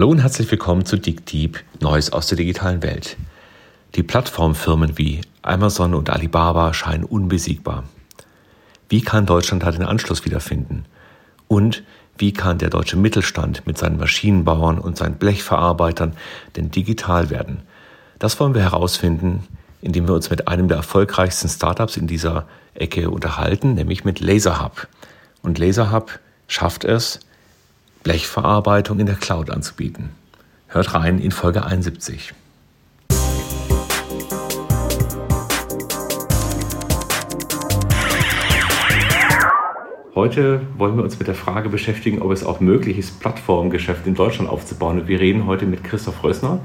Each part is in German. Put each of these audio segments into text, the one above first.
Hallo und herzlich willkommen zu DigDeep, Neues aus der digitalen Welt. Die Plattformfirmen wie Amazon und Alibaba scheinen unbesiegbar. Wie kann Deutschland da den Anschluss wiederfinden? Und wie kann der deutsche Mittelstand mit seinen Maschinenbauern und seinen Blechverarbeitern denn digital werden? Das wollen wir herausfinden, indem wir uns mit einem der erfolgreichsten Startups in dieser Ecke unterhalten, nämlich mit LaserHub. Und LaserHub schafft es, Blechverarbeitung in der Cloud anzubieten. Hört rein in Folge 71. Heute wollen wir uns mit der Frage beschäftigen, ob es auch möglich ist, Plattformgeschäft in Deutschland aufzubauen. Und wir reden heute mit Christoph Rössner,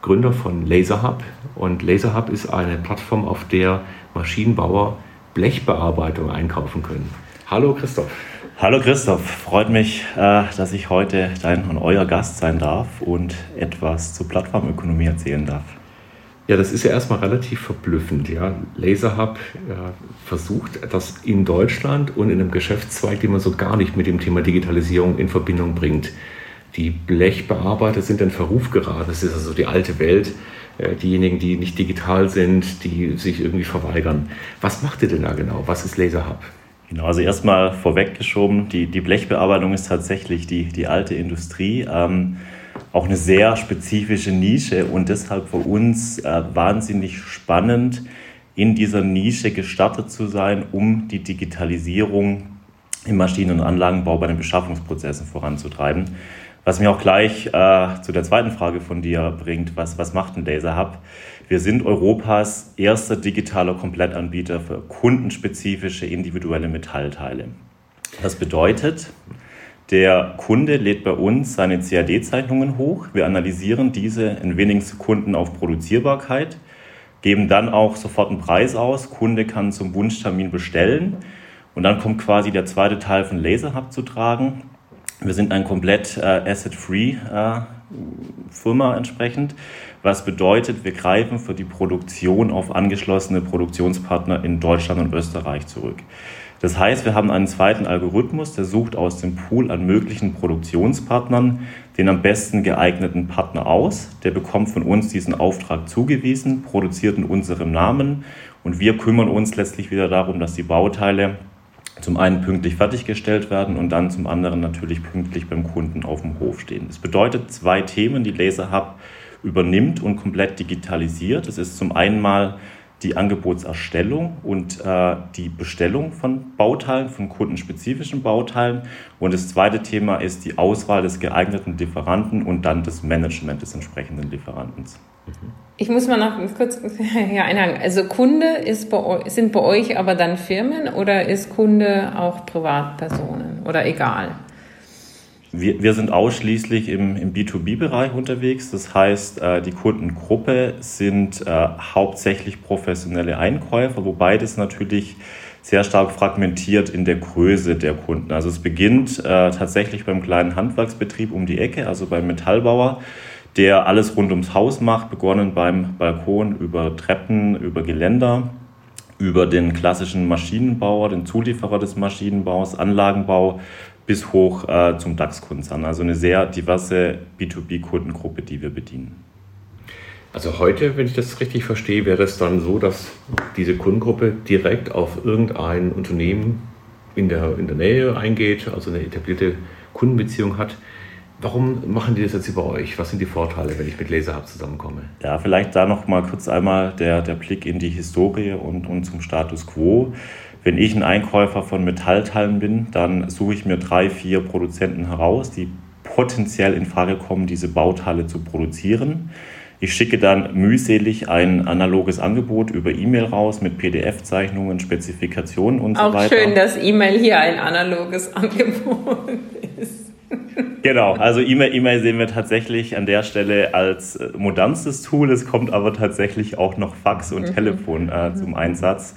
Gründer von LaserHub. Und LaserHub ist eine Plattform, auf der Maschinenbauer Blechbearbeitung einkaufen können. Hallo Christoph. Hallo Christoph, freut mich, äh, dass ich heute dein und euer Gast sein darf und etwas zur Plattformökonomie erzählen darf. Ja, das ist ja erstmal relativ verblüffend. Ja. LaserHub ja, versucht das in Deutschland und in einem Geschäftszweig, den man so gar nicht mit dem Thema Digitalisierung in Verbindung bringt. Die Blechbearbeiter sind in Verruf geraten. Das ist also die alte Welt. Äh, diejenigen, die nicht digital sind, die sich irgendwie verweigern. Was macht ihr denn da genau? Was ist LaserHub? Genau, also erstmal vorweggeschoben, die, die Blechbearbeitung ist tatsächlich die, die alte Industrie. Ähm, auch eine sehr spezifische Nische und deshalb für uns äh, wahnsinnig spannend, in dieser Nische gestartet zu sein, um die Digitalisierung im Maschinen- und Anlagenbau bei den Beschaffungsprozessen voranzutreiben. Was mich auch gleich äh, zu der zweiten Frage von dir bringt, was, was macht ein Laser Hub? Wir sind Europas erster digitaler Komplettanbieter für kundenspezifische individuelle Metallteile. Das bedeutet, der Kunde lädt bei uns seine CAD-Zeichnungen hoch. Wir analysieren diese in wenigen Sekunden auf Produzierbarkeit, geben dann auch sofort einen Preis aus. Kunde kann zum Wunschtermin bestellen. Und dann kommt quasi der zweite Teil von LaserHub zu tragen. Wir sind ein komplett äh, asset-free äh, Firma entsprechend, was bedeutet, wir greifen für die Produktion auf angeschlossene Produktionspartner in Deutschland und Österreich zurück. Das heißt, wir haben einen zweiten Algorithmus, der sucht aus dem Pool an möglichen Produktionspartnern den am besten geeigneten Partner aus. Der bekommt von uns diesen Auftrag zugewiesen, produziert in unserem Namen und wir kümmern uns letztlich wieder darum, dass die Bauteile zum einen pünktlich fertiggestellt werden und dann zum anderen natürlich pünktlich beim Kunden auf dem Hof stehen. Das bedeutet zwei Themen, die Laser Hub übernimmt und komplett digitalisiert. Es ist zum einen mal die Angebotserstellung und äh, die Bestellung von Bauteilen, von kundenspezifischen Bauteilen. Und das zweite Thema ist die Auswahl des geeigneten Lieferanten und dann das Management des entsprechenden Lieferanten. Ich muss mal noch kurz ja, einhaken. Also Kunde ist bei, sind bei euch aber dann Firmen oder ist Kunde auch Privatpersonen oder egal? Wir, wir sind ausschließlich im, im B2B-Bereich unterwegs. Das heißt, äh, die Kundengruppe sind äh, hauptsächlich professionelle Einkäufer, wobei das natürlich sehr stark fragmentiert in der Größe der Kunden. Also es beginnt äh, tatsächlich beim kleinen Handwerksbetrieb um die Ecke, also beim Metallbauer, der alles rund ums Haus macht, begonnen beim Balkon über Treppen, über Geländer, über den klassischen Maschinenbauer, den Zulieferer des Maschinenbaus, Anlagenbau, bis hoch äh, zum DAX-Konzern. Also eine sehr diverse B2B-Kundengruppe, die wir bedienen. Also heute, wenn ich das richtig verstehe, wäre es dann so, dass diese Kundengruppe direkt auf irgendein Unternehmen in der, in der Nähe eingeht, also eine etablierte Kundenbeziehung hat. Warum machen die das jetzt über euch? Was sind die Vorteile, wenn ich mit LaserHub zusammenkomme? Ja, vielleicht da noch mal kurz einmal der, der Blick in die Historie und, und zum Status quo. Wenn ich ein Einkäufer von Metallteilen bin, dann suche ich mir drei, vier Produzenten heraus, die potenziell in Frage kommen, diese Bauteile zu produzieren. Ich schicke dann mühselig ein analoges Angebot über E-Mail raus mit PDF-Zeichnungen, Spezifikationen und Auch so weiter. Auch schön, dass E-Mail hier ein analoges Angebot ist. Genau, also E-Mail e sehen wir tatsächlich an der Stelle als äh, modernstes Tool. Es kommt aber tatsächlich auch noch Fax und mhm. Telefon äh, zum Einsatz.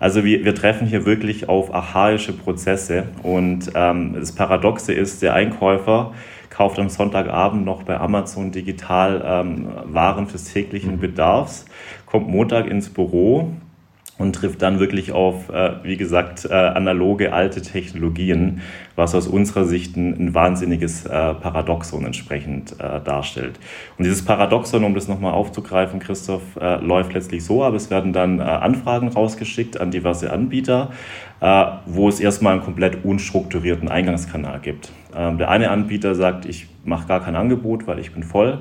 Also wir, wir treffen hier wirklich auf archaische Prozesse und ähm, das Paradoxe ist, der Einkäufer kauft am Sonntagabend noch bei Amazon digital ähm, Waren fürs täglichen mhm. Bedarfs, kommt Montag ins Büro und trifft dann wirklich auf, äh, wie gesagt, äh, analoge alte Technologien, was aus unserer Sicht ein, ein wahnsinniges äh, Paradoxon entsprechend äh, darstellt. Und dieses Paradoxon, um das nochmal aufzugreifen, Christoph, äh, läuft letztlich so ab, es werden dann äh, Anfragen rausgeschickt an diverse Anbieter, wo es erstmal einen komplett unstrukturierten Eingangskanal gibt. Ähm, der eine Anbieter sagt, ich mache gar kein Angebot, weil ich bin voll.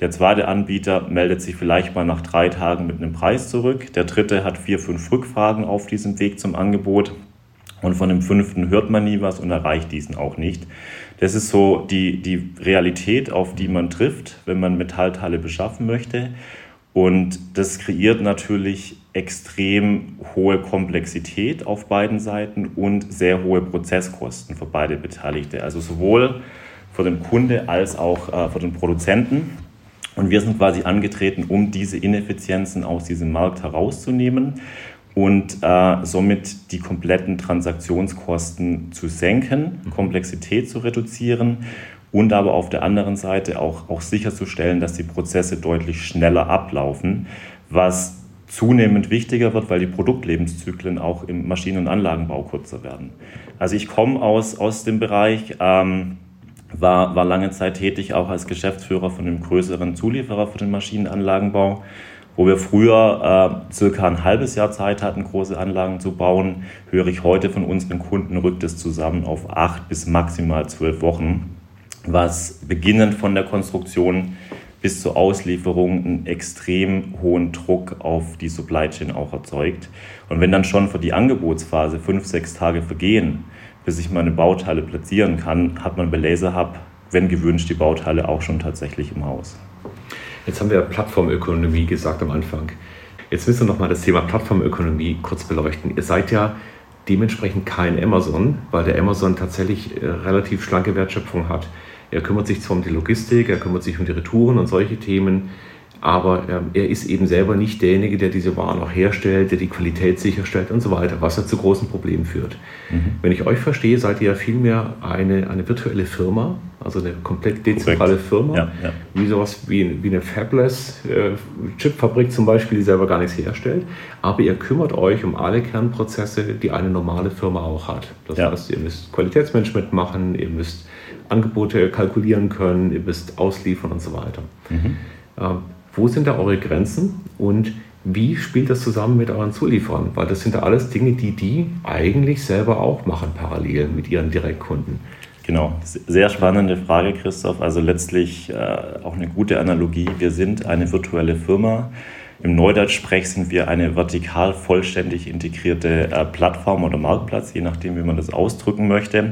Der zweite Anbieter meldet sich vielleicht mal nach drei Tagen mit einem Preis zurück. Der dritte hat vier, fünf Rückfragen auf diesem Weg zum Angebot. Und von dem fünften hört man nie was und erreicht diesen auch nicht. Das ist so die, die Realität, auf die man trifft, wenn man Metallteile beschaffen möchte. Und das kreiert natürlich extrem hohe Komplexität auf beiden Seiten und sehr hohe Prozesskosten für beide Beteiligte. Also sowohl für den Kunde als auch äh, für den Produzenten. Und wir sind quasi angetreten, um diese Ineffizienzen aus diesem Markt herauszunehmen und äh, somit die kompletten Transaktionskosten zu senken, Komplexität zu reduzieren und aber auf der anderen Seite auch, auch sicherzustellen, dass die Prozesse deutlich schneller ablaufen, was zunehmend wichtiger wird, weil die Produktlebenszyklen auch im Maschinen- und Anlagenbau kürzer werden. Also ich komme aus, aus dem Bereich, ähm, war, war lange Zeit tätig, auch als Geschäftsführer von einem größeren Zulieferer für den Maschinenanlagenbau, wo wir früher äh, circa ein halbes Jahr Zeit hatten, große Anlagen zu bauen, höre ich heute von unseren Kunden, rückt es zusammen auf acht bis maximal zwölf Wochen, was beginnend von der Konstruktion bis zur Auslieferung einen extrem hohen Druck auf die Supply Chain auch erzeugt. Und wenn dann schon für die Angebotsphase fünf, sechs Tage vergehen, bis ich meine Bauteile platzieren kann, hat man bei LaserHub, wenn gewünscht, die Bauteile auch schon tatsächlich im Haus. Jetzt haben wir Plattformökonomie gesagt am Anfang. Jetzt müssen wir noch mal das Thema Plattformökonomie kurz beleuchten. Ihr seid ja dementsprechend kein Amazon, weil der Amazon tatsächlich äh, relativ schlanke Wertschöpfung hat. Er kümmert sich zwar um die Logistik, er kümmert sich um die Retouren und solche Themen, aber ähm, er ist eben selber nicht derjenige, der diese Waren auch herstellt, der die Qualität sicherstellt und so weiter, was ja zu großen Problemen führt. Mhm. Wenn ich euch verstehe, seid ihr ja vielmehr eine, eine virtuelle Firma, also eine komplett dezentrale Korrekt. Firma, ja, ja. wie sowas wie, wie eine Fabless äh, Chipfabrik zum Beispiel, die selber gar nichts herstellt, aber ihr kümmert euch um alle Kernprozesse, die eine normale Firma auch hat. Das ja. heißt, ihr müsst Qualitätsmanagement machen, ihr müsst Angebote kalkulieren können, ihr müsst ausliefern und so weiter. Mhm. Ähm, wo sind da eure Grenzen und wie spielt das zusammen mit euren Zulieferern? Weil das sind ja alles Dinge, die die eigentlich selber auch machen, parallel mit ihren Direktkunden. Genau, sehr spannende Frage, Christoph. Also letztlich äh, auch eine gute Analogie. Wir sind eine virtuelle Firma. Im Neudeutsch-Sprech sind wir eine vertikal vollständig integrierte äh, Plattform oder Marktplatz, je nachdem, wie man das ausdrücken möchte.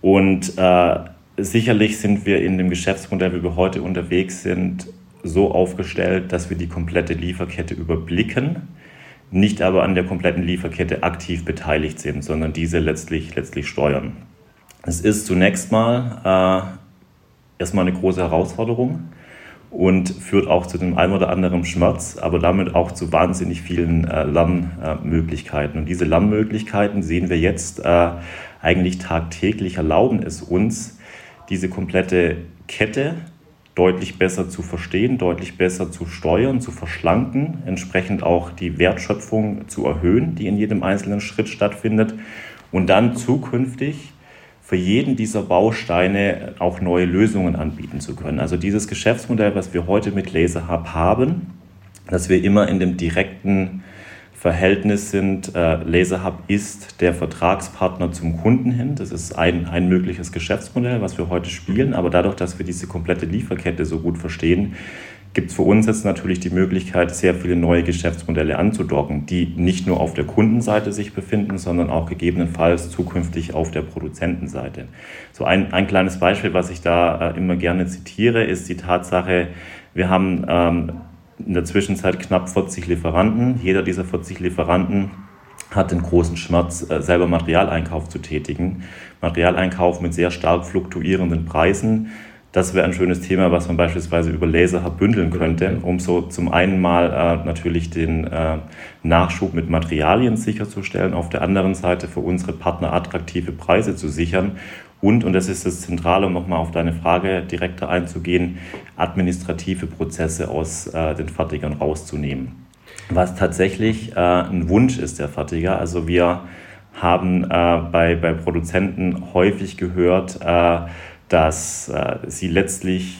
Und äh, sicherlich sind wir in dem Geschäftsmodell, wie wir heute unterwegs sind, so aufgestellt, dass wir die komplette Lieferkette überblicken, nicht aber an der kompletten Lieferkette aktiv beteiligt sind, sondern diese letztlich, letztlich steuern. Es ist zunächst mal äh, erstmal eine große Herausforderung und führt auch zu dem einen oder anderen Schmerz, aber damit auch zu wahnsinnig vielen äh, Lernmöglichkeiten. Und diese Lernmöglichkeiten sehen wir jetzt äh, eigentlich tagtäglich, erlauben es uns, diese komplette Kette deutlich besser zu verstehen, deutlich besser zu steuern, zu verschlanken, entsprechend auch die Wertschöpfung zu erhöhen, die in jedem einzelnen Schritt stattfindet und dann zukünftig für jeden dieser Bausteine auch neue Lösungen anbieten zu können. Also dieses Geschäftsmodell, was wir heute mit LaserHub haben, dass wir immer in dem direkten Verhältnis sind. Äh, LaserHub ist der Vertragspartner zum Kunden hin. Das ist ein, ein mögliches Geschäftsmodell, was wir heute spielen. Aber dadurch, dass wir diese komplette Lieferkette so gut verstehen, gibt es für uns jetzt natürlich die Möglichkeit, sehr viele neue Geschäftsmodelle anzudocken, die nicht nur auf der Kundenseite sich befinden, sondern auch gegebenenfalls zukünftig auf der Produzentenseite. So ein, ein kleines Beispiel, was ich da äh, immer gerne zitiere, ist die Tatsache, wir haben ähm, in der Zwischenzeit knapp 40 Lieferanten. Jeder dieser 40 Lieferanten hat den großen Schmerz, äh, selber Materialeinkauf zu tätigen. Materialeinkauf mit sehr stark fluktuierenden Preisen. Das wäre ein schönes Thema, was man beispielsweise über Laserhub bündeln könnte, um so zum einen mal äh, natürlich den äh, Nachschub mit Materialien sicherzustellen, auf der anderen Seite für unsere Partner attraktive Preise zu sichern und, und das ist das Zentrale, um nochmal auf deine Frage direkter einzugehen, administrative Prozesse aus äh, den Fertigern rauszunehmen. was tatsächlich äh, ein Wunsch ist der Fertiger. Also wir haben äh, bei, bei Produzenten häufig gehört, äh, dass äh, sie letztlich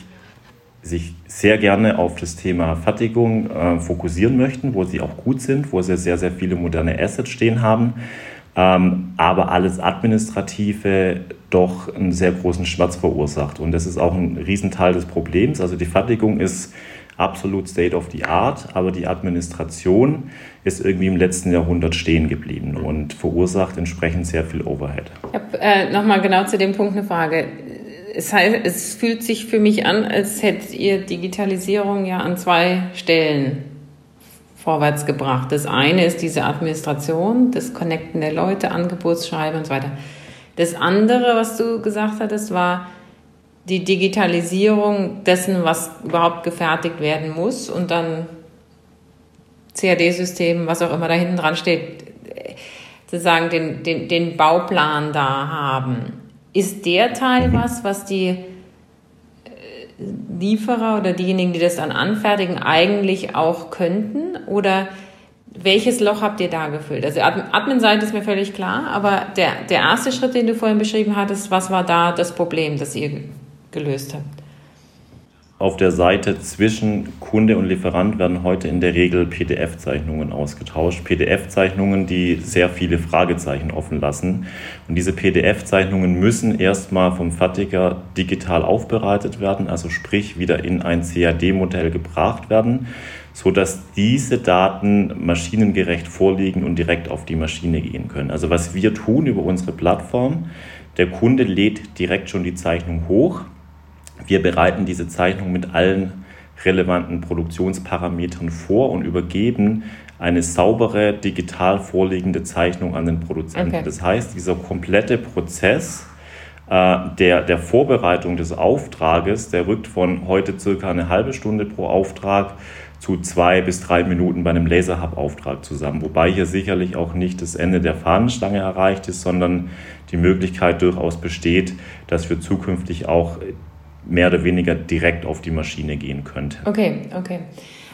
sich sehr gerne auf das Thema Fertigung äh, fokussieren möchten, wo sie auch gut sind, wo sie sehr, sehr viele moderne Assets stehen haben, ähm, aber alles Administrative doch einen sehr großen Schmerz verursacht. Und das ist auch ein Riesenteil des Problems. Also die Fertigung ist absolut State of the Art, aber die Administration ist irgendwie im letzten Jahrhundert stehen geblieben und verursacht entsprechend sehr viel Overhead. Ich habe äh, nochmal genau zu dem Punkt eine Frage. Es, heißt, es fühlt sich für mich an, als hättet ihr Digitalisierung ja an zwei Stellen vorwärts gebracht. Das eine ist diese Administration, das Connecten der Leute, Angebotsschreibe und so weiter. Das andere, was du gesagt hattest, war die Digitalisierung dessen, was überhaupt gefertigt werden muss und dann CAD-System, was auch immer da hinten dran steht, sozusagen den, den, den Bauplan da haben. Ist der Teil was, was die Lieferer oder diejenigen, die das dann anfertigen, eigentlich auch könnten? Oder welches Loch habt ihr da gefüllt? Also Admin-Seite ist mir völlig klar, aber der, der erste Schritt, den du vorhin beschrieben hattest, was war da das Problem, das ihr gelöst habt? Auf der Seite zwischen Kunde und Lieferant werden heute in der Regel PDF-Zeichnungen ausgetauscht. PDF-Zeichnungen, die sehr viele Fragezeichen offen lassen. Und diese PDF-Zeichnungen müssen erstmal vom Fertiger digital aufbereitet werden, also sprich wieder in ein CAD-Modell gebracht werden, sodass diese Daten maschinengerecht vorliegen und direkt auf die Maschine gehen können. Also was wir tun über unsere Plattform, der Kunde lädt direkt schon die Zeichnung hoch wir bereiten diese Zeichnung mit allen relevanten Produktionsparametern vor und übergeben eine saubere, digital vorliegende Zeichnung an den Produzenten. Okay. Das heißt, dieser komplette Prozess äh, der, der Vorbereitung des Auftrages, der rückt von heute circa eine halbe Stunde pro Auftrag zu zwei bis drei Minuten bei einem Laserhub-Auftrag zusammen. Wobei hier sicherlich auch nicht das Ende der Fahnenstange erreicht ist, sondern die Möglichkeit durchaus besteht, dass wir zukünftig auch mehr oder weniger direkt auf die Maschine gehen könnte. Okay, okay.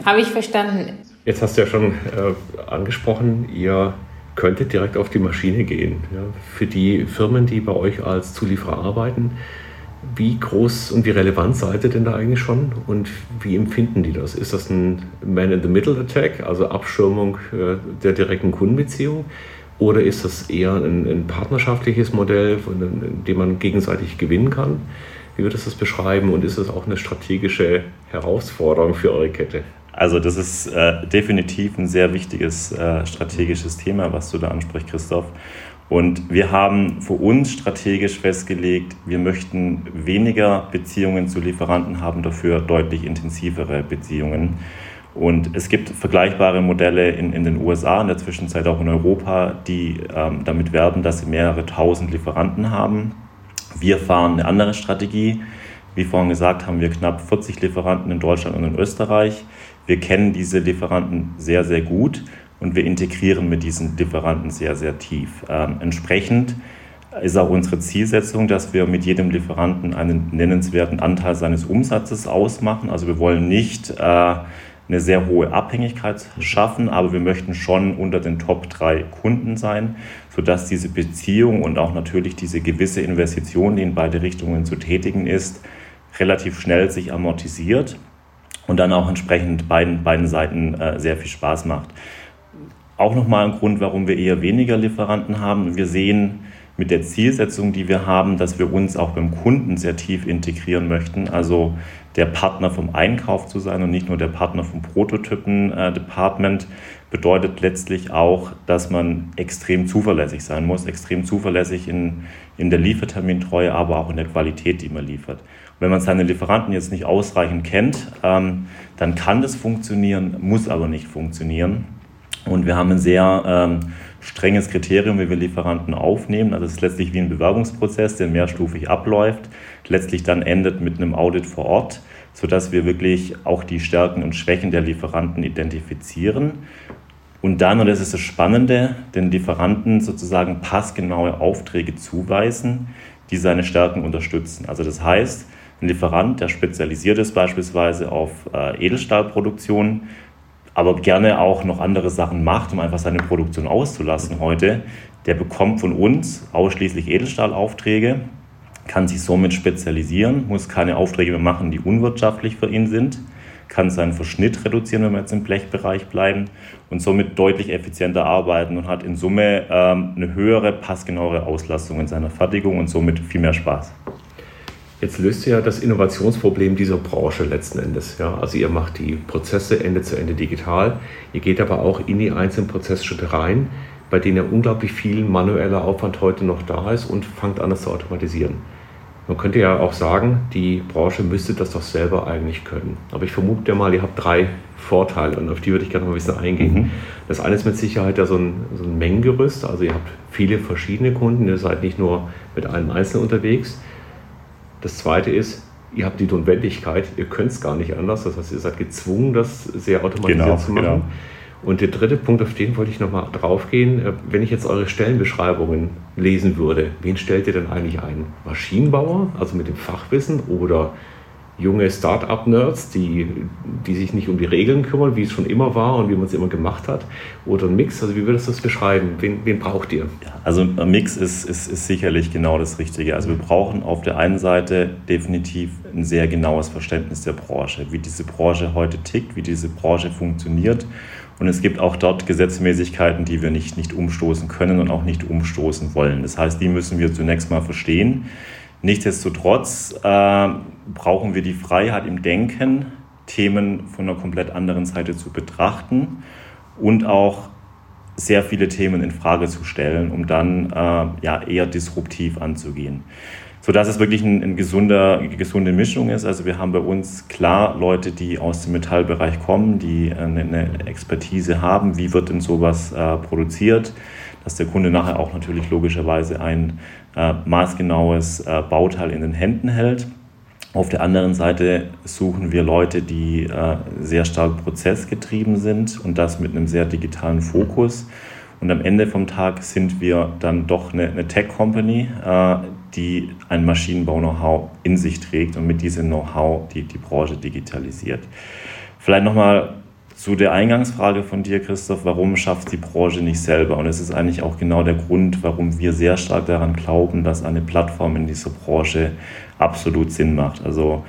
Habe ich verstanden. Jetzt hast du ja schon äh, angesprochen, ihr könntet direkt auf die Maschine gehen. Ja. Für die Firmen, die bei euch als Zulieferer arbeiten, wie groß und wie relevant seid ihr denn da eigentlich schon und wie empfinden die das? Ist das ein Man-in-the-Middle-Attack, also Abschirmung äh, der direkten Kundenbeziehung? Oder ist das eher ein, ein partnerschaftliches Modell, in dem man gegenseitig gewinnen kann? Wie würdest du das beschreiben und ist es auch eine strategische Herausforderung für eure Kette? Also das ist äh, definitiv ein sehr wichtiges äh, strategisches Thema, was du da ansprichst, Christoph. Und wir haben für uns strategisch festgelegt, wir möchten weniger Beziehungen zu Lieferanten haben, dafür deutlich intensivere Beziehungen. Und es gibt vergleichbare Modelle in, in den USA, in der Zwischenzeit auch in Europa, die ähm, damit werben, dass sie mehrere tausend Lieferanten haben wir fahren eine andere Strategie. Wie vorhin gesagt, haben wir knapp 40 Lieferanten in Deutschland und in Österreich. Wir kennen diese Lieferanten sehr, sehr gut und wir integrieren mit diesen Lieferanten sehr, sehr tief. Ähm, entsprechend ist auch unsere Zielsetzung, dass wir mit jedem Lieferanten einen nennenswerten Anteil seines Umsatzes ausmachen. Also wir wollen nicht äh, eine sehr hohe Abhängigkeit schaffen, aber wir möchten schon unter den Top 3 Kunden sein, sodass diese Beziehung und auch natürlich diese gewisse Investition, die in beide Richtungen zu tätigen ist, relativ schnell sich amortisiert und dann auch entsprechend beiden, beiden Seiten äh, sehr viel Spaß macht. Auch nochmal ein Grund, warum wir eher weniger Lieferanten haben. Wir sehen mit der Zielsetzung, die wir haben, dass wir uns auch beim Kunden sehr tief integrieren möchten. Also der Partner vom Einkauf zu sein und nicht nur der Partner vom Prototypen-Department, bedeutet letztlich auch, dass man extrem zuverlässig sein muss, extrem zuverlässig in, in der Liefertermintreue, aber auch in der Qualität, die man liefert. Und wenn man seine Lieferanten jetzt nicht ausreichend kennt, ähm, dann kann das funktionieren, muss aber nicht funktionieren. Und wir haben ein sehr ähm, strenges Kriterium, wie wir Lieferanten aufnehmen. Also es ist letztlich wie ein Bewerbungsprozess, der mehrstufig abläuft, letztlich dann endet mit einem Audit vor Ort, sodass wir wirklich auch die Stärken und Schwächen der Lieferanten identifizieren. Und dann, und das ist das Spannende, den Lieferanten sozusagen passgenaue Aufträge zuweisen, die seine Stärken unterstützen. Also das heißt, ein Lieferant, der spezialisiert ist beispielsweise auf äh, Edelstahlproduktion, aber gerne auch noch andere Sachen macht, um einfach seine Produktion auszulassen heute, der bekommt von uns ausschließlich Edelstahlaufträge, kann sich somit spezialisieren, muss keine Aufträge mehr machen, die unwirtschaftlich für ihn sind, kann seinen Verschnitt reduzieren, wenn wir jetzt im Blechbereich bleiben und somit deutlich effizienter arbeiten und hat in Summe ähm, eine höhere, passgenauere Auslastung in seiner Fertigung und somit viel mehr Spaß. Jetzt löst ihr ja das Innovationsproblem dieser Branche letzten Endes. Ja? Also ihr macht die Prozesse Ende zu Ende digital. Ihr geht aber auch in die einzelnen Prozessschritte rein, bei denen ja unglaublich viel manueller Aufwand heute noch da ist und fangt an, das zu automatisieren. Man könnte ja auch sagen, die Branche müsste das doch selber eigentlich können. Aber ich vermute ja mal, ihr habt drei Vorteile und auf die würde ich gerne mal ein bisschen eingehen. Mhm. Das eine ist mit Sicherheit ja so ein, so ein Mengengerüst. Also ihr habt viele verschiedene Kunden, ihr seid nicht nur mit einem Einzelnen unterwegs. Das zweite ist, ihr habt die Notwendigkeit, ihr könnt es gar nicht anders. Das heißt, ihr seid gezwungen, das sehr automatisiert genau, zu machen. Genau. Und der dritte Punkt, auf den wollte ich nochmal drauf gehen. Äh, wenn ich jetzt eure Stellenbeschreibungen lesen würde, wen stellt ihr denn eigentlich ein? Maschinenbauer, also mit dem Fachwissen oder junge Start-up-Nerds, die, die sich nicht um die Regeln kümmern, wie es schon immer war und wie man es immer gemacht hat? Oder ein Mix? Also wie würdest du das beschreiben? Wen, wen braucht ihr? Also ein Mix ist, ist, ist sicherlich genau das Richtige. Also wir brauchen auf der einen Seite definitiv ein sehr genaues Verständnis der Branche, wie diese Branche heute tickt, wie diese Branche funktioniert und es gibt auch dort Gesetzmäßigkeiten, die wir nicht, nicht umstoßen können und auch nicht umstoßen wollen. Das heißt, die müssen wir zunächst mal verstehen. Nichtsdestotrotz äh, brauchen wir die Freiheit im Denken, Themen von einer komplett anderen Seite zu betrachten und auch sehr viele Themen in Frage zu stellen, um dann äh, ja, eher disruptiv anzugehen. Sodass es wirklich ein, ein gesunder, eine gesunde Mischung ist. Also wir haben bei uns klar Leute, die aus dem Metallbereich kommen, die eine, eine Expertise haben, wie wird denn sowas äh, produziert, dass der Kunde nachher auch natürlich logischerweise ein äh, maßgenaues äh, Bauteil in den Händen hält. Auf der anderen Seite suchen wir Leute, die äh, sehr stark prozessgetrieben sind und das mit einem sehr digitalen Fokus. Und am Ende vom Tag sind wir dann doch eine, eine Tech-Company, äh, die ein Maschinenbau-Know-how in sich trägt und mit diesem Know-how die, die Branche digitalisiert. Vielleicht nochmal zu der Eingangsfrage von dir, Christoph, warum schafft die Branche nicht selber? Und es ist eigentlich auch genau der Grund, warum wir sehr stark daran glauben, dass eine Plattform in dieser Branche absolut Sinn macht. Also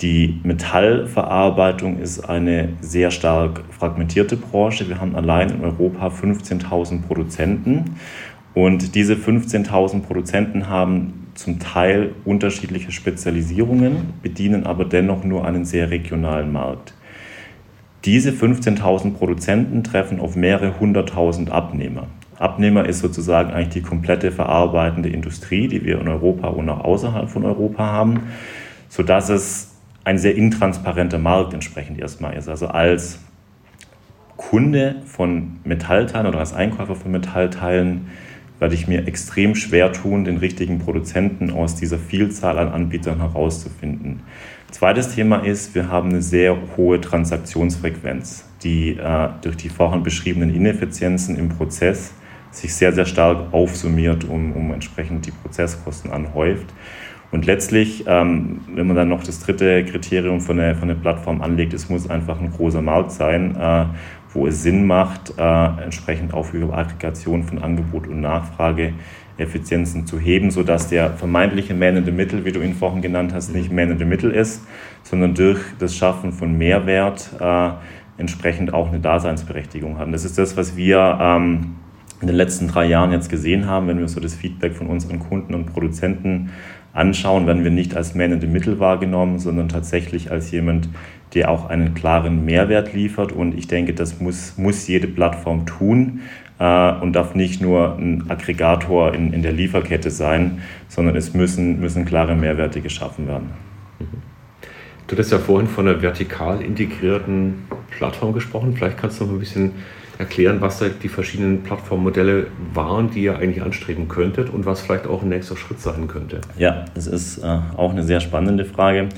die Metallverarbeitung ist eine sehr stark fragmentierte Branche. Wir haben allein in Europa 15.000 Produzenten und diese 15.000 Produzenten haben zum Teil unterschiedliche Spezialisierungen, bedienen aber dennoch nur einen sehr regionalen Markt. Diese 15.000 Produzenten treffen auf mehrere hunderttausend Abnehmer. Abnehmer ist sozusagen eigentlich die komplette verarbeitende Industrie, die wir in Europa und auch außerhalb von Europa haben, sodass es ein sehr intransparenter Markt entsprechend erstmal ist. Also als Kunde von Metallteilen oder als Einkäufer von Metallteilen werde ich mir extrem schwer tun, den richtigen Produzenten aus dieser Vielzahl an Anbietern herauszufinden. Zweites Thema ist, wir haben eine sehr hohe Transaktionsfrequenz, die äh, durch die vorhin beschriebenen Ineffizienzen im Prozess sich sehr, sehr stark aufsummiert, um, um entsprechend die Prozesskosten anhäuft. Und letztlich, ähm, wenn man dann noch das dritte Kriterium von der, von der Plattform anlegt, es muss einfach ein großer Markt sein, äh, wo es Sinn macht, äh, entsprechend auch über Aggregation von Angebot und Nachfrage Effizienzen zu heben, sodass der vermeintliche Man in the Middle, wie du ihn vorhin genannt hast, nicht Man in the Middle ist, sondern durch das Schaffen von Mehrwert äh, entsprechend auch eine Daseinsberechtigung hat. Und das ist das, was wir ähm, in den letzten drei Jahren jetzt gesehen haben, wenn wir so das Feedback von unseren Kunden und Produzenten anschauen, werden wir nicht als Man in the Middle wahrgenommen, sondern tatsächlich als jemand, der auch einen klaren Mehrwert liefert. Und ich denke, das muss, muss jede Plattform tun und darf nicht nur ein Aggregator in, in der Lieferkette sein, sondern es müssen, müssen klare Mehrwerte geschaffen werden. Du hast ja vorhin von einer vertikal integrierten Plattform gesprochen. Vielleicht kannst du noch ein bisschen erklären, was da die verschiedenen Plattformmodelle waren, die ihr eigentlich anstreben könntet und was vielleicht auch ein nächster Schritt sein könnte. Ja, das ist äh, auch eine sehr spannende Frage.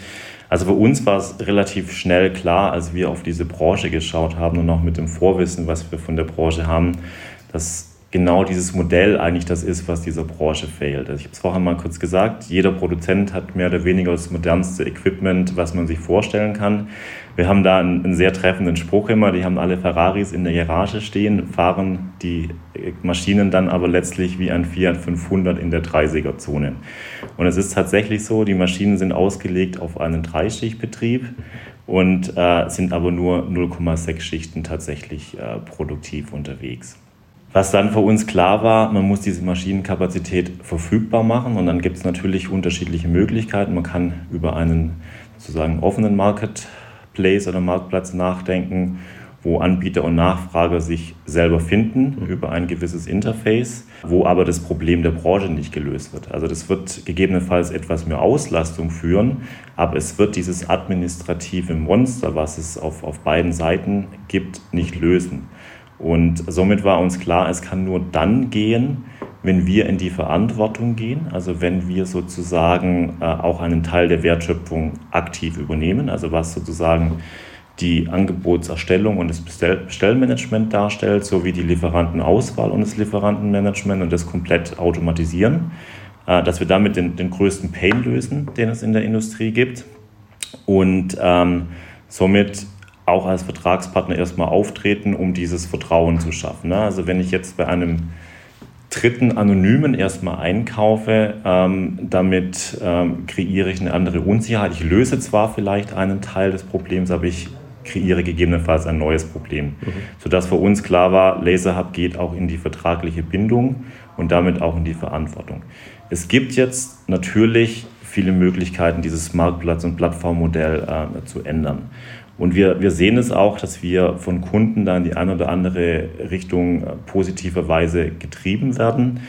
Also für uns war es relativ schnell klar, als wir auf diese Branche geschaut haben und auch mit dem Vorwissen, was wir von der Branche haben, dass genau dieses Modell eigentlich das ist, was dieser Branche fehlt. Also ich habe es vorhin mal kurz gesagt, jeder Produzent hat mehr oder weniger das modernste Equipment, was man sich vorstellen kann. Wir haben da einen, einen sehr treffenden Spruch immer, die haben alle Ferraris in der Garage stehen, fahren die Maschinen dann aber letztlich wie ein Fiat 500 in der 30er-Zone. Und es ist tatsächlich so, die Maschinen sind ausgelegt auf einen Dreischichtbetrieb und äh, sind aber nur 0,6 Schichten tatsächlich äh, produktiv unterwegs. Was dann für uns klar war, man muss diese Maschinenkapazität verfügbar machen und dann gibt es natürlich unterschiedliche Möglichkeiten. Man kann über einen sozusagen offenen Marketplace oder Marktplatz nachdenken, wo Anbieter und Nachfrager sich selber finden mhm. über ein gewisses Interface, wo aber das Problem der Branche nicht gelöst wird. Also das wird gegebenenfalls etwas mehr Auslastung führen, aber es wird dieses administrative Monster, was es auf, auf beiden Seiten gibt, nicht lösen. Und somit war uns klar, es kann nur dann gehen, wenn wir in die Verantwortung gehen, also wenn wir sozusagen äh, auch einen Teil der Wertschöpfung aktiv übernehmen, also was sozusagen die Angebotserstellung und das Bestellmanagement darstellt, sowie die Lieferantenauswahl und das Lieferantenmanagement und das komplett automatisieren, äh, dass wir damit den, den größten Pain lösen, den es in der Industrie gibt und ähm, somit auch als Vertragspartner erstmal auftreten, um dieses Vertrauen zu schaffen. Ne? Also wenn ich jetzt bei einem dritten Anonymen erstmal einkaufe, ähm, damit ähm, kreiere ich eine andere Unsicherheit. Ich löse zwar vielleicht einen Teil des Problems, aber ich kreiere gegebenenfalls ein neues Problem. Mhm. Sodass für uns klar war, LaserHub geht auch in die vertragliche Bindung und damit auch in die Verantwortung. Es gibt jetzt natürlich viele Möglichkeiten, dieses Marktplatz- und Plattformmodell äh, zu ändern. Und wir, wir sehen es auch, dass wir von Kunden da in die eine oder andere Richtung äh, positiverweise getrieben werden.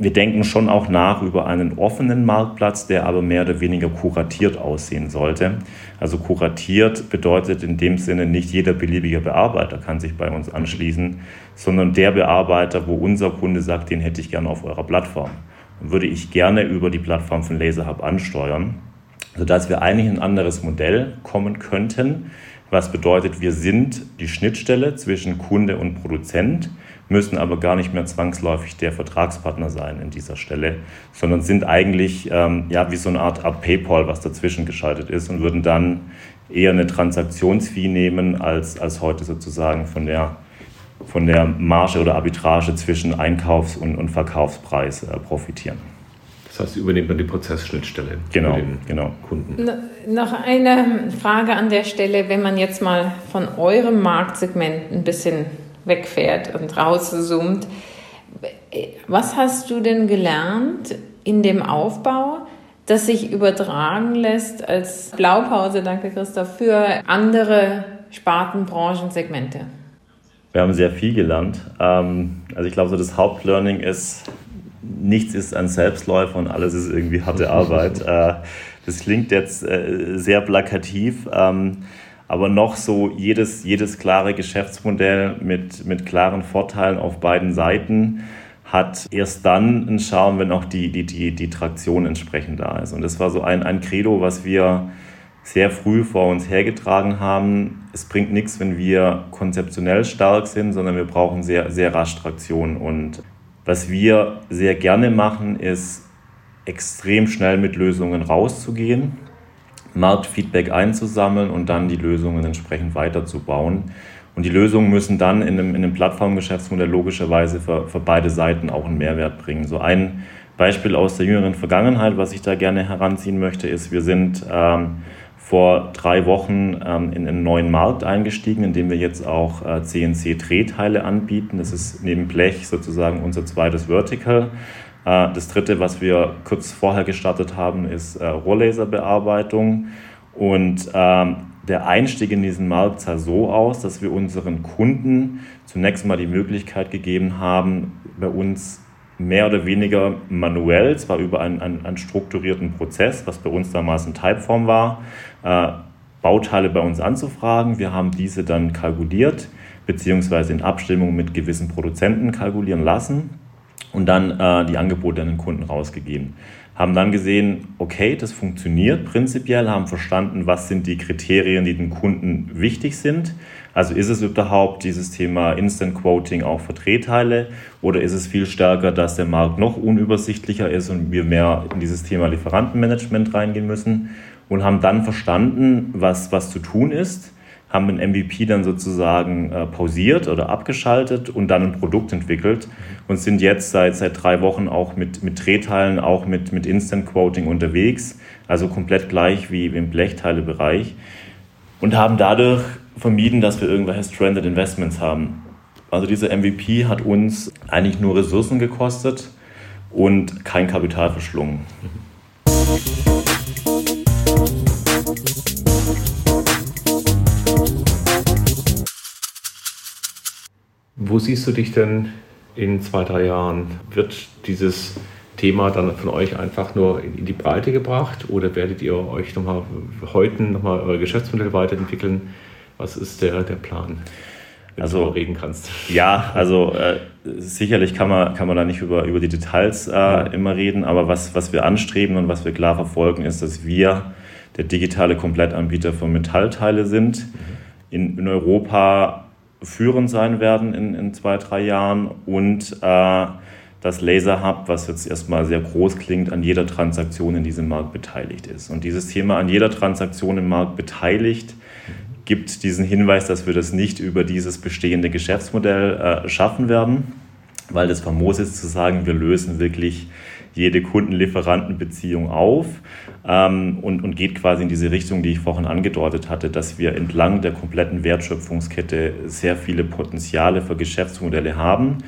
Wir denken schon auch nach über einen offenen Marktplatz, der aber mehr oder weniger kuratiert aussehen sollte. Also kuratiert bedeutet in dem Sinne nicht jeder beliebige Bearbeiter kann sich bei uns anschließen, sondern der Bearbeiter, wo unser Kunde sagt, den hätte ich gerne auf eurer Plattform. Würde ich gerne über die Plattform von LaserHub ansteuern sodass wir eigentlich ein anderes Modell kommen könnten, was bedeutet, wir sind die Schnittstelle zwischen Kunde und Produzent, müssen aber gar nicht mehr zwangsläufig der Vertragspartner sein in dieser Stelle, sondern sind eigentlich ähm, ja, wie so eine Art, Art PayPal, was dazwischen geschaltet ist und würden dann eher eine Transaktionsfee nehmen, als, als heute sozusagen von der, von der Marge oder Arbitrage zwischen Einkaufs- und, und Verkaufspreis äh, profitieren. Das heißt, Sie übernehmen dann die Prozessschnittstelle genau, für den genau. Kunden. Noch eine Frage an der Stelle, wenn man jetzt mal von eurem Marktsegment ein bisschen wegfährt und rauszoomt. Was hast du denn gelernt in dem Aufbau, das sich übertragen lässt als Blaupause, danke Christoph, für andere Sparten, Branchen, Segmente? Wir haben sehr viel gelernt. Ähm, also ich glaube, so das Hauptlearning ist, nichts ist ein Selbstläufer und alles ist irgendwie harte Arbeit. Äh, das klingt jetzt äh, sehr plakativ, ähm, aber noch so jedes, jedes klare Geschäftsmodell mit, mit klaren Vorteilen auf beiden Seiten hat erst dann einen Charme, wenn auch die, die, die, die Traktion entsprechend da ist. Und das war so ein, ein Credo, was wir sehr früh vor uns hergetragen haben. Es bringt nichts, wenn wir konzeptionell stark sind, sondern wir brauchen sehr, sehr rasch Traktion. Und was wir sehr gerne machen, ist extrem schnell mit Lösungen rauszugehen, Marktfeedback einzusammeln und dann die Lösungen entsprechend weiterzubauen. Und die Lösungen müssen dann in einem, in einem Plattformgeschäftsmodell logischerweise für, für beide Seiten auch einen Mehrwert bringen. So ein Beispiel aus der jüngeren Vergangenheit, was ich da gerne heranziehen möchte, ist, wir sind ähm, vor drei Wochen ähm, in einen neuen Markt eingestiegen, in dem wir jetzt auch äh, CNC-Drehteile anbieten. Das ist neben Blech sozusagen unser zweites Vertical. Äh, das dritte, was wir kurz vorher gestartet haben, ist äh, Rohrlaserbearbeitung. Und ähm, der Einstieg in diesen Markt sah so aus, dass wir unseren Kunden zunächst mal die Möglichkeit gegeben haben, bei uns mehr oder weniger manuell, zwar über einen, einen, einen strukturierten Prozess, was bei uns damals in Typeform war, äh, Bauteile bei uns anzufragen. Wir haben diese dann kalkuliert, beziehungsweise in Abstimmung mit gewissen Produzenten kalkulieren lassen und dann äh, die Angebote an den Kunden rausgegeben. haben dann gesehen, okay, das funktioniert prinzipiell, haben verstanden, was sind die Kriterien, die den Kunden wichtig sind. Also ist es überhaupt dieses Thema Instant Quoting auch für Drehteile oder ist es viel stärker, dass der Markt noch unübersichtlicher ist und wir mehr in dieses Thema Lieferantenmanagement reingehen müssen und haben dann verstanden, was, was zu tun ist haben ein MVP dann sozusagen äh, pausiert oder abgeschaltet und dann ein Produkt entwickelt und sind jetzt seit, seit drei Wochen auch mit, mit Drehteilen, auch mit, mit Instant Quoting unterwegs, also komplett gleich wie im Blechteilebereich und haben dadurch vermieden, dass wir irgendwelche Stranded Investments haben. Also dieser MVP hat uns eigentlich nur Ressourcen gekostet und kein Kapital verschlungen. Wo siehst du dich denn in zwei, drei Jahren? Wird dieses Thema dann von euch einfach nur in die Breite gebracht oder werdet ihr euch nochmal heute nochmal euer Geschäftsmodell weiterentwickeln? Was ist der, der Plan? Wenn also, du reden kannst. Ja, also äh, sicherlich kann man, kann man da nicht über, über die Details äh, immer reden, aber was, was wir anstreben und was wir klar verfolgen, ist, dass wir der digitale Komplettanbieter für Metallteile sind. Mhm. In, in Europa führend sein werden in, in zwei, drei Jahren und äh, das Laser Hub, was jetzt erstmal sehr groß klingt, an jeder Transaktion in diesem Markt beteiligt ist. Und dieses Thema an jeder Transaktion im Markt beteiligt gibt diesen Hinweis, dass wir das nicht über dieses bestehende Geschäftsmodell äh, schaffen werden, weil das famos ist zu sagen, wir lösen wirklich jede Kunden-Lieferanten-Beziehung auf ähm, und, und geht quasi in diese Richtung, die ich vorhin angedeutet hatte, dass wir entlang der kompletten Wertschöpfungskette sehr viele Potenziale für Geschäftsmodelle haben,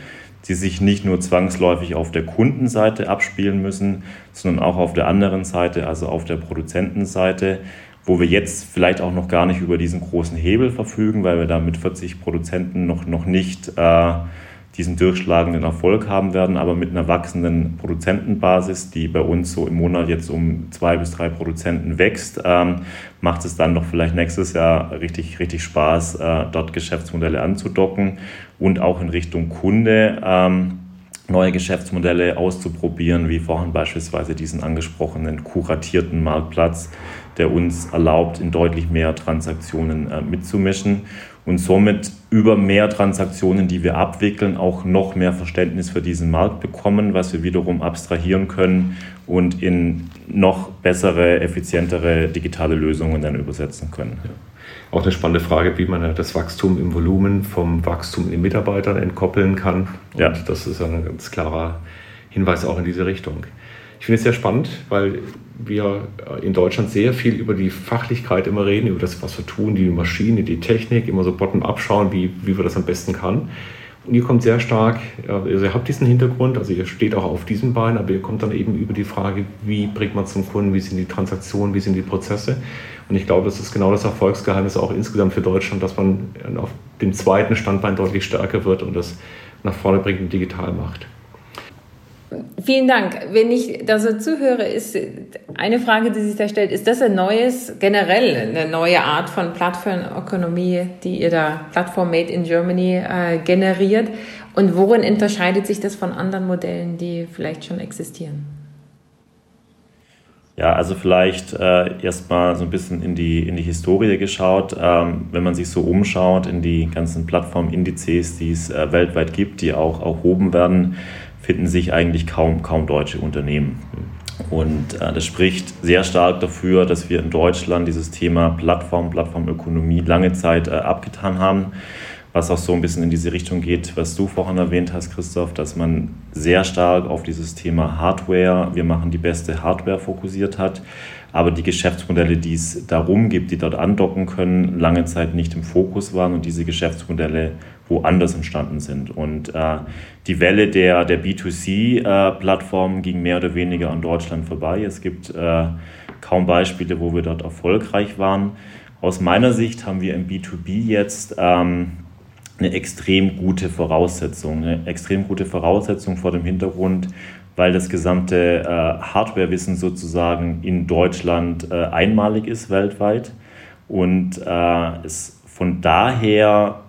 die sich nicht nur zwangsläufig auf der Kundenseite abspielen müssen, sondern auch auf der anderen Seite, also auf der Produzentenseite, wo wir jetzt vielleicht auch noch gar nicht über diesen großen Hebel verfügen, weil wir da mit 40 Produzenten noch, noch nicht äh, diesen durchschlagenden Erfolg haben werden, aber mit einer wachsenden Produzentenbasis, die bei uns so im Monat jetzt um zwei bis drei Produzenten wächst, ähm, macht es dann doch vielleicht nächstes Jahr richtig, richtig Spaß, äh, dort Geschäftsmodelle anzudocken und auch in Richtung Kunde. Ähm, neue Geschäftsmodelle auszuprobieren, wie vorhin beispielsweise diesen angesprochenen kuratierten Marktplatz, der uns erlaubt, in deutlich mehr Transaktionen äh, mitzumischen und somit über mehr Transaktionen, die wir abwickeln, auch noch mehr Verständnis für diesen Markt bekommen, was wir wiederum abstrahieren können und in noch bessere, effizientere digitale Lösungen dann übersetzen können. Ja. Auch eine spannende Frage, wie man das Wachstum im Volumen vom Wachstum in Mitarbeitern entkoppeln kann. Und ja. das ist ein ganz klarer Hinweis auch in diese Richtung. Ich finde es sehr spannend, weil wir in Deutschland sehr viel über die Fachlichkeit immer reden, über das, was wir tun, die Maschine, die Technik, immer so bottom-up schauen, wie, wie wir das am besten kann. Und ihr kommt sehr stark, also ihr habt diesen Hintergrund, also ihr steht auch auf diesem Bein, aber ihr kommt dann eben über die Frage, wie bringt man zum Kunden, wie sind die Transaktionen, wie sind die Prozesse. Und ich glaube, das ist genau das Erfolgsgeheimnis auch insgesamt für Deutschland, dass man auf dem zweiten Standbein deutlich stärker wird und das nach vorne bringt und digital macht. Vielen Dank. Wenn ich da so zuhöre, ist eine Frage, die sich da stellt, ist das ein neues, generell eine neue Art von Plattformökonomie, die ihr da, Plattform Made in Germany, äh, generiert? Und worin unterscheidet sich das von anderen Modellen, die vielleicht schon existieren? Ja, also vielleicht äh, erstmal so ein bisschen in die, in die Historie geschaut. Ähm, wenn man sich so umschaut in die ganzen Plattformindizes, die es äh, weltweit gibt, die auch erhoben werden, finden sich eigentlich kaum, kaum deutsche Unternehmen. Und äh, das spricht sehr stark dafür, dass wir in Deutschland dieses Thema Plattform, Plattformökonomie lange Zeit äh, abgetan haben, was auch so ein bisschen in diese Richtung geht, was du vorhin erwähnt hast, Christoph, dass man sehr stark auf dieses Thema Hardware, wir machen die beste Hardware fokussiert hat, aber die Geschäftsmodelle, die es darum gibt, die dort andocken können, lange Zeit nicht im Fokus waren und diese Geschäftsmodelle woanders entstanden sind. Und äh, die Welle der, der B2C-Plattformen äh, ging mehr oder weniger an Deutschland vorbei. Es gibt äh, kaum Beispiele, wo wir dort erfolgreich waren. Aus meiner Sicht haben wir im B2B jetzt ähm, eine extrem gute Voraussetzung, eine extrem gute Voraussetzung vor dem Hintergrund, weil das gesamte äh, Hardwarewissen sozusagen in Deutschland äh, einmalig ist weltweit und äh, es von daher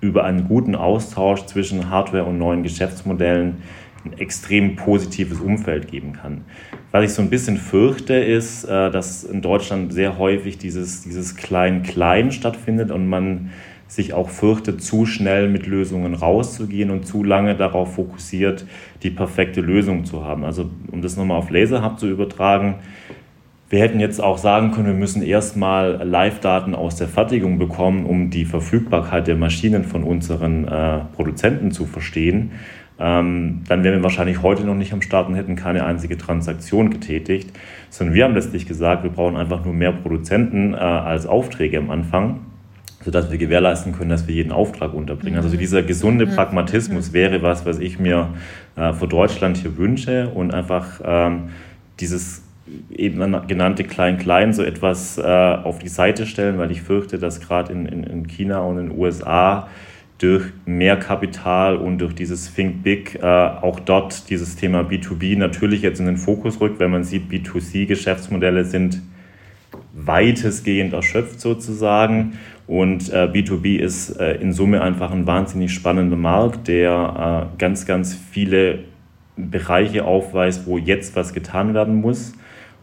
über einen guten Austausch zwischen Hardware und neuen Geschäftsmodellen ein extrem positives Umfeld geben kann. Was ich so ein bisschen fürchte, ist, äh, dass in Deutschland sehr häufig dieses, dieses Klein-Klein stattfindet und man sich auch fürchtet, zu schnell mit Lösungen rauszugehen und zu lange darauf fokussiert, die perfekte Lösung zu haben. Also um das nochmal auf LaserHub zu übertragen, wir hätten jetzt auch sagen können, wir müssen erstmal Live-Daten aus der Fertigung bekommen, um die Verfügbarkeit der Maschinen von unseren äh, Produzenten zu verstehen. Ähm, dann wären wir wahrscheinlich heute noch nicht am Start und hätten keine einzige Transaktion getätigt, sondern wir haben letztlich gesagt, wir brauchen einfach nur mehr Produzenten äh, als Aufträge am Anfang sodass wir gewährleisten können, dass wir jeden Auftrag unterbringen. Also dieser gesunde mhm. Pragmatismus mhm. wäre was, was ich mir äh, für Deutschland hier wünsche und einfach ähm, dieses eben genannte Klein-Klein so etwas äh, auf die Seite stellen, weil ich fürchte, dass gerade in, in, in, China und in den USA durch mehr Kapital und durch dieses Think Big äh, auch dort dieses Thema B2B natürlich jetzt in den Fokus rückt, wenn man sieht, B2C-Geschäftsmodelle sind weitestgehend erschöpft sozusagen und äh, B2B ist äh, in Summe einfach ein wahnsinnig spannender Markt, der äh, ganz, ganz viele Bereiche aufweist, wo jetzt was getan werden muss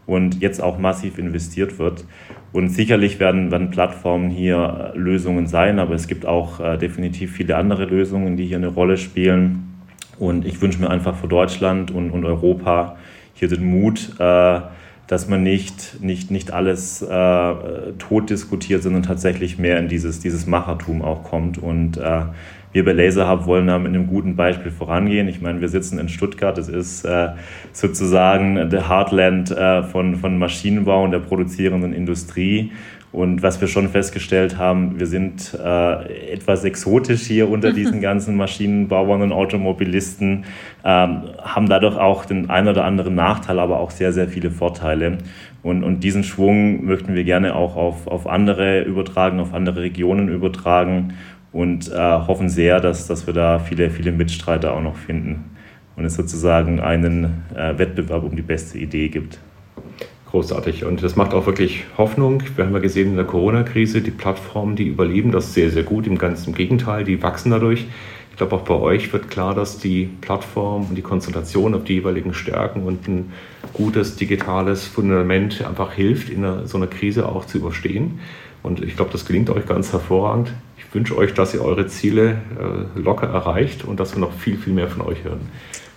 und jetzt auch massiv investiert wird. Und sicherlich werden, werden Plattformen hier äh, Lösungen sein, aber es gibt auch äh, definitiv viele andere Lösungen, die hier eine Rolle spielen. Und ich wünsche mir einfach für Deutschland und, und Europa hier den Mut, äh, dass man nicht, nicht, nicht alles äh, tot diskutiert, sondern tatsächlich mehr in dieses, dieses Machertum auch kommt. Und äh, wir bei LaserHub wollen da mit einem guten Beispiel vorangehen. Ich meine, wir sitzen in Stuttgart, das ist äh, sozusagen der Heartland äh, von, von Maschinenbau und der produzierenden Industrie. Und was wir schon festgestellt haben, wir sind äh, etwas exotisch hier unter diesen ganzen Maschinenbauern und Automobilisten, ähm, haben dadurch auch den ein oder anderen Nachteil, aber auch sehr, sehr viele Vorteile. Und, und diesen Schwung möchten wir gerne auch auf, auf andere übertragen, auf andere Regionen übertragen und äh, hoffen sehr, dass, dass wir da viele, viele Mitstreiter auch noch finden und es sozusagen einen äh, Wettbewerb um die beste Idee gibt großartig. Und das macht auch wirklich Hoffnung. Wir haben ja gesehen in der Corona-Krise, die Plattformen, die überleben das sehr, sehr gut. Im ganzen Gegenteil, die wachsen dadurch. Ich glaube, auch bei euch wird klar, dass die Plattform und die Konzentration auf die jeweiligen Stärken und ein gutes digitales Fundament einfach hilft, in einer, so einer Krise auch zu überstehen. Und ich glaube, das gelingt euch ganz hervorragend. Ich wünsche euch, dass ihr eure Ziele äh, locker erreicht und dass wir noch viel, viel mehr von euch hören.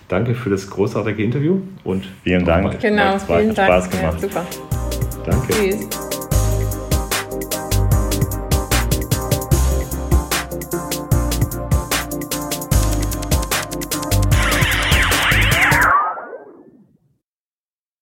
Danke für das großartige Interview und vielen Dank. Genau, vielen Dank. Spaß gemacht. Ja, super. Danke. Tschüss.